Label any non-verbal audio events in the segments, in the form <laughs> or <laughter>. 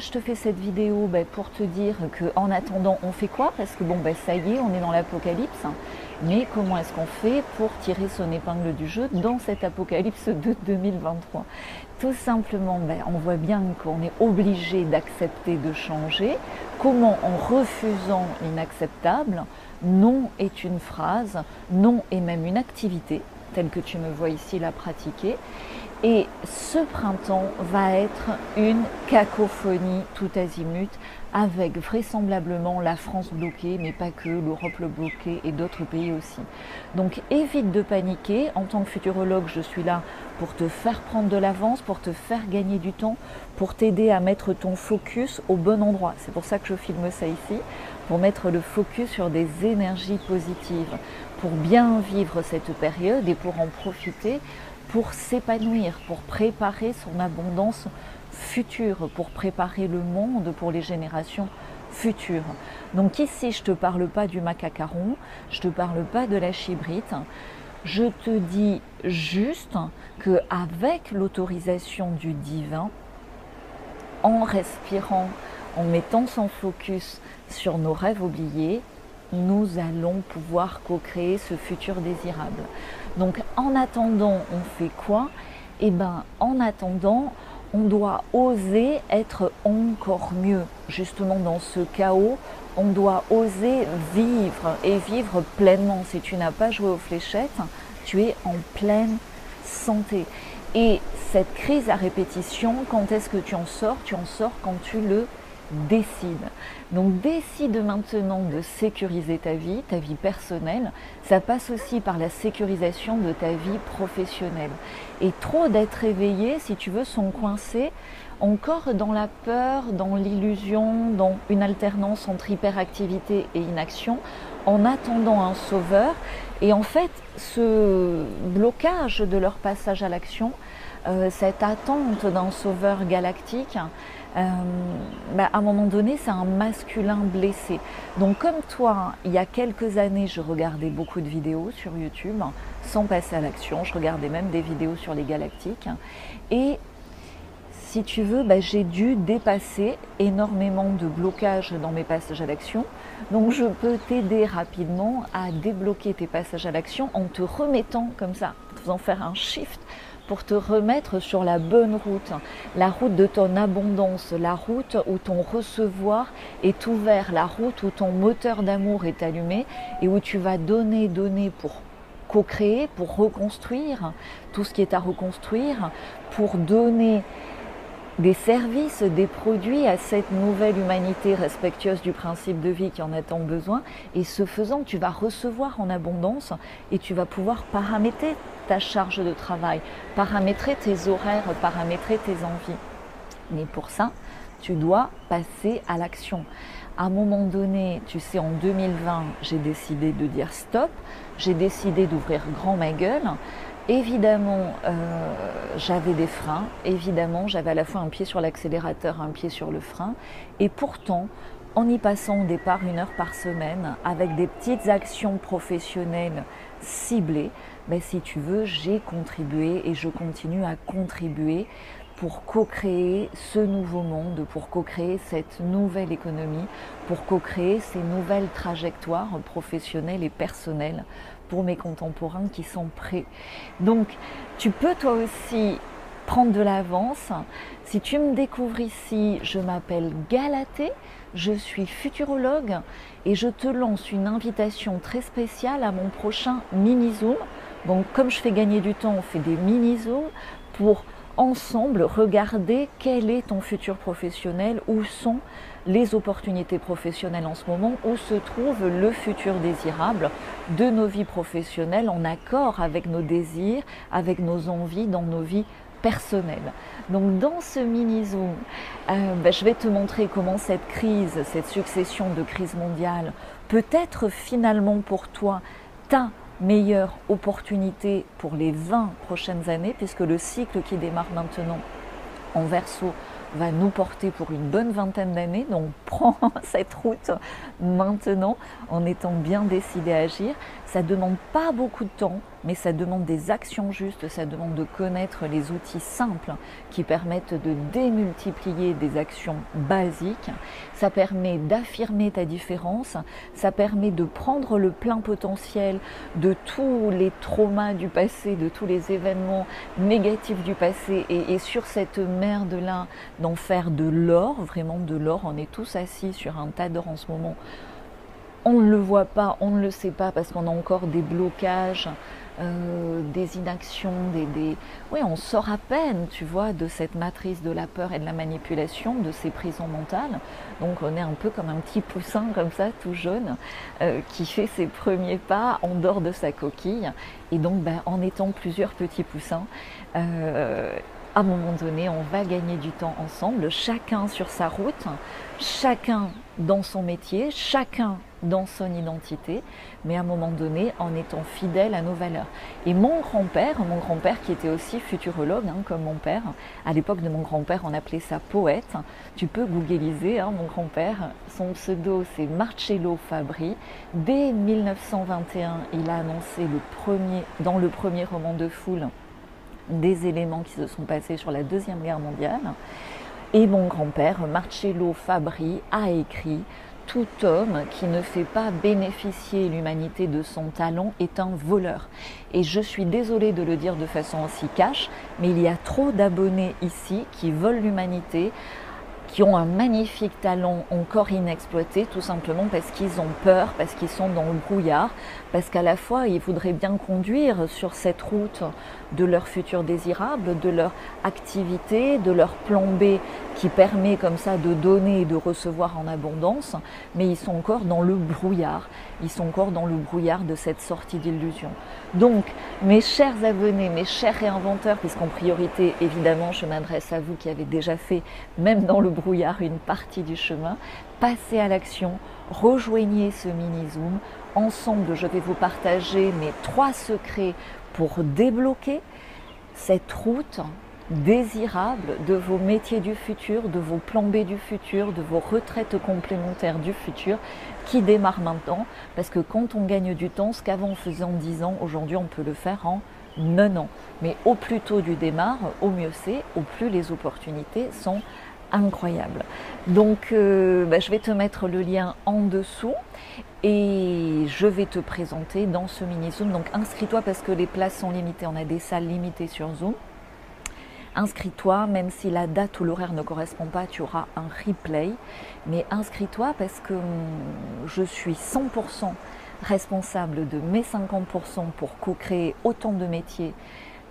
je te fais cette vidéo ben, Pour te dire que en attendant, on fait quoi? Parce que bon, ben, ça y est, on est dans l'apocalypse. Mais comment est-ce qu'on fait pour tirer son épingle du jeu dans cet apocalypse de 2023 Tout simplement, ben, on voit bien qu'on est obligé d'accepter de changer. Comment en refusant l'inacceptable Non est une phrase, non est même une activité, telle que tu me vois ici la pratiquer. Et ce printemps va être une cacophonie tout azimut avec vraisemblablement la France bloquée, mais pas que, l'Europe le bloquée et d'autres pays aussi. Donc évite de paniquer. En tant que futurologue, je suis là pour te faire prendre de l'avance, pour te faire gagner du temps, pour t'aider à mettre ton focus au bon endroit. C'est pour ça que je filme ça ici, pour mettre le focus sur des énergies positives, pour bien vivre cette période et pour en profiter pour s'épanouir, pour préparer son abondance future, pour préparer le monde pour les générations futures. Donc ici, je ne te parle pas du macacaron, je ne te parle pas de la chibrite. Je te dis juste que avec l'autorisation du divin, en respirant, en mettant son focus sur nos rêves oubliés, nous allons pouvoir co-créer ce futur désirable. Donc en attendant, on fait quoi? Eh bien, en attendant, on doit oser être encore mieux. Justement, dans ce chaos, on doit oser vivre et vivre pleinement. Si tu n'as pas joué aux fléchettes, tu es en pleine santé. Et cette crise à répétition, quand est-ce que tu en sors? Tu en sors quand tu le décide. Donc décide maintenant de sécuriser ta vie, ta vie personnelle. Ça passe aussi par la sécurisation de ta vie professionnelle. Et trop d'être éveillé, si tu veux, sont coincés encore dans la peur, dans l'illusion, dans une alternance entre hyperactivité et inaction, en attendant un sauveur. Et en fait, ce blocage de leur passage à l'action, euh, cette attente d'un sauveur galactique, euh, bah, à un moment donné, c'est un masculin blessé. Donc comme toi, il y a quelques années, je regardais beaucoup de vidéos sur YouTube sans passer à l'action. Je regardais même des vidéos sur les galactiques. Et si tu veux, bah, j'ai dû dépasser énormément de blocages dans mes passages à l'action. Donc je peux t'aider rapidement à débloquer tes passages à l'action en te remettant comme ça, en faisant faire un shift pour te remettre sur la bonne route, la route de ton abondance, la route où ton recevoir est ouvert, la route où ton moteur d'amour est allumé et où tu vas donner, donner pour co-créer, pour reconstruire tout ce qui est à reconstruire, pour donner des services, des produits à cette nouvelle humanité respectueuse du principe de vie qui en a tant besoin. Et ce faisant, tu vas recevoir en abondance et tu vas pouvoir paramétrer ta charge de travail, paramétrer tes horaires, paramétrer tes envies. Mais pour ça, tu dois passer à l'action. À un moment donné, tu sais, en 2020, j'ai décidé de dire stop, j'ai décidé d'ouvrir grand ma gueule, Évidemment, euh, j'avais des freins. Évidemment, j'avais à la fois un pied sur l'accélérateur, un pied sur le frein. Et pourtant, en y passant au départ une heure par semaine, avec des petites actions professionnelles ciblées, ben, si tu veux, j'ai contribué et je continue à contribuer pour co-créer ce nouveau monde, pour co-créer cette nouvelle économie, pour co-créer ces nouvelles trajectoires professionnelles et personnelles pour mes contemporains qui sont prêts. Donc, tu peux toi aussi prendre de l'avance. Si tu me découvres ici, je m'appelle Galatée, je suis futurologue et je te lance une invitation très spéciale à mon prochain mini-zoom. Donc, comme je fais gagner du temps, on fait des mini-zooms pour ensemble regarder quel est ton futur professionnel, où sont les opportunités professionnelles en ce moment, où se trouve le futur désirable de nos vies professionnelles en accord avec nos désirs, avec nos envies dans nos vies personnelles. Donc dans ce mini-zoom, euh, ben, je vais te montrer comment cette crise, cette succession de crises mondiales peut être finalement pour toi ta meilleure opportunité pour les 20 prochaines années, puisque le cycle qui démarre maintenant en verso va nous porter pour une bonne vingtaine d'années. Donc prends <laughs> cette route maintenant en étant bien décidé à agir. Ça ne demande pas beaucoup de temps, mais ça demande des actions justes, ça demande de connaître les outils simples qui permettent de démultiplier des actions basiques. Ça permet d'affirmer ta différence, ça permet de prendre le plein potentiel de tous les traumas du passé, de tous les événements négatifs du passé et, sur cette merde-là d'en faire de l'or, vraiment de l'or. On est tous assis sur un tas d'or en ce moment on ne le voit pas, on ne le sait pas parce qu'on a encore des blocages, euh, des inactions, des, Oui, on sort à peine, tu vois, de cette matrice de la peur et de la manipulation, de ces prisons mentales. Donc on est un peu comme un petit poussin comme ça, tout jeune, euh, qui fait ses premiers pas en dehors de sa coquille. Et donc, ben, en étant plusieurs petits poussins, euh, à un moment donné, on va gagner du temps ensemble, chacun sur sa route, chacun dans son métier, chacun dans son identité, mais à un moment donné en étant fidèle à nos valeurs. Et mon grand-père, mon grand-père qui était aussi futurologue, hein, comme mon père, à l'époque de mon grand-père, on appelait ça poète. Tu peux googliser hein, mon grand-père. Son pseudo, c'est Marcello Fabri. Dès 1921, il a annoncé dans le premier roman de foule des éléments qui se sont passés sur la Deuxième Guerre mondiale. Et mon grand-père, Marcello Fabri, a écrit tout homme qui ne fait pas bénéficier l'humanité de son talent est un voleur. Et je suis désolée de le dire de façon aussi cash, mais il y a trop d'abonnés ici qui volent l'humanité qui ont un magnifique talent encore inexploité, tout simplement parce qu'ils ont peur, parce qu'ils sont dans le brouillard, parce qu'à la fois ils voudraient bien conduire sur cette route de leur futur désirable, de leur activité, de leur plan B qui permet comme ça de donner et de recevoir en abondance, mais ils sont encore dans le brouillard, ils sont encore dans le brouillard de cette sortie d'illusion. Donc, mes chers abonnés, mes chers réinventeurs, puisqu'en priorité, évidemment, je m'adresse à vous qui avez déjà fait, même dans le brouillard, une partie du chemin, passez à l'action, rejoignez ce mini-zoom. Ensemble, je vais vous partager mes trois secrets pour débloquer cette route désirable de vos métiers du futur, de vos plans B du futur, de vos retraites complémentaires du futur qui démarrent maintenant. Parce que quand on gagne du temps, ce qu'avant on faisait en 10 ans, aujourd'hui on peut le faire en 9 ans. Mais au plus tôt du démarre, au mieux c'est, au plus les opportunités sont incroyables. Donc euh, bah, je vais te mettre le lien en dessous et je vais te présenter dans ce mini Zoom. Donc inscris-toi parce que les places sont limitées, on a des salles limitées sur Zoom inscris-toi, même si la date ou l'horaire ne correspond pas, tu auras un replay. Mais inscris-toi parce que hum, je suis 100% responsable de mes 50% pour co-créer autant de métiers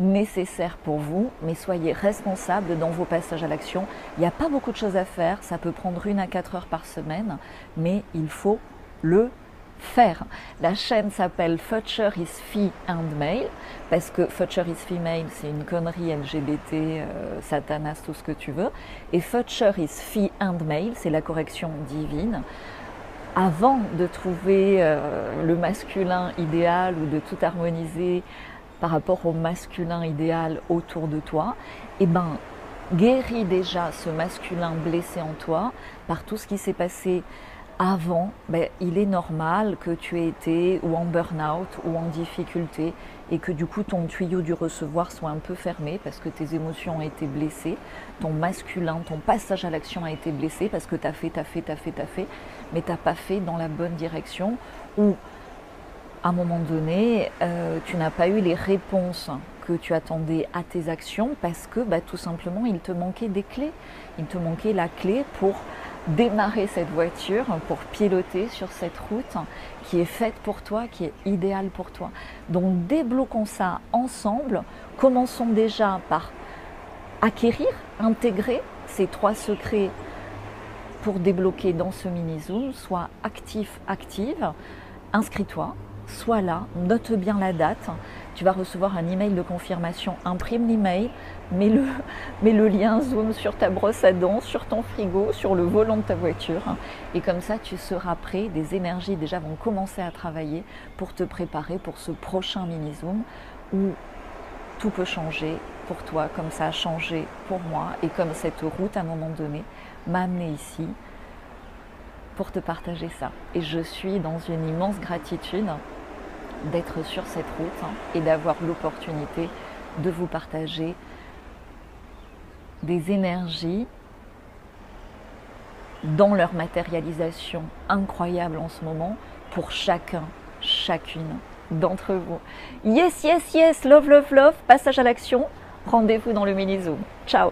nécessaires pour vous, mais soyez responsable dans vos passages à l'action. Il n'y a pas beaucoup de choses à faire, ça peut prendre une à quatre heures par semaine, mais il faut le faire. La chaîne s'appelle Future is Fee and Male parce que Future is Female, c'est une connerie LGBT, euh, Satanas, tout ce que tu veux. Et Future is Fee and Male, c'est la correction divine. Avant de trouver euh, le masculin idéal ou de tout harmoniser par rapport au masculin idéal autour de toi, eh ben, guéris déjà ce masculin blessé en toi par tout ce qui s'est passé avant, ben, il est normal que tu aies été ou en burn-out ou en difficulté et que du coup ton tuyau du recevoir soit un peu fermé parce que tes émotions ont été blessées, ton masculin, ton passage à l'action a été blessé parce que tu as fait, tu as fait, tu as fait, tu as fait, mais tu n'as pas fait dans la bonne direction ou à un moment donné, euh, tu n'as pas eu les réponses que tu attendais à tes actions parce que bah, tout simplement il te manquait des clés. Il te manquait la clé pour démarrer cette voiture, pour piloter sur cette route qui est faite pour toi, qui est idéale pour toi. Donc débloquons ça ensemble. Commençons déjà par acquérir, intégrer ces trois secrets pour débloquer dans ce mini-zoom. Sois actif, active. Inscris-toi, sois là, note bien la date. Tu vas recevoir un email de confirmation. Imprime l'email, <laughs> mets le lien Zoom sur ta brosse à dents, sur ton frigo, sur le volant de ta voiture. Et comme ça, tu seras prêt. Des énergies déjà vont commencer à travailler pour te préparer pour ce prochain mini Zoom où tout peut changer pour toi comme ça a changé pour moi et comme cette route à un moment donné m'a amené ici pour te partager ça. Et je suis dans une immense gratitude d'être sur cette route hein, et d'avoir l'opportunité de vous partager des énergies dans leur matérialisation incroyable en ce moment pour chacun, chacune d'entre vous. Yes, yes, yes, love, love, love, passage à l'action, rendez-vous dans le mini-zoom. Ciao